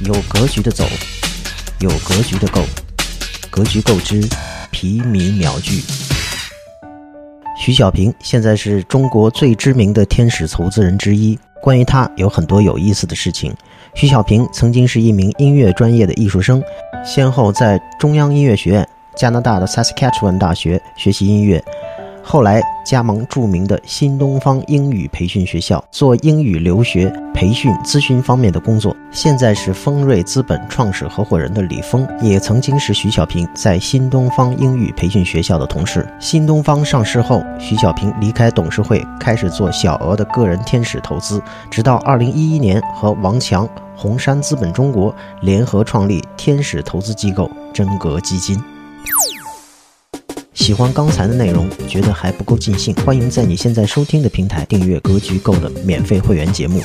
有格局的走，有格局的购，格局够之，皮米秒聚。徐小平现在是中国最知名的天使投资人之一。关于他有很多有意思的事情。徐小平曾经是一名音乐专业的艺术生，先后在中央音乐学院、加拿大的 Saskatchewan 大学学习音乐。后来加盟著名的新东方英语培训学校，做英语留学培训咨询方面的工作。现在是丰瑞资本创始合伙人的李峰，也曾经是徐小平在新东方英语培训学校的同事。新东方上市后，徐小平离开董事会，开始做小额的个人天使投资，直到二零一一年和王强、红杉资本中国联合创立天使投资机构真格基金。喜欢刚才的内容，觉得还不够尽兴，欢迎在你现在收听的平台订阅《格局够》的免费会员节目。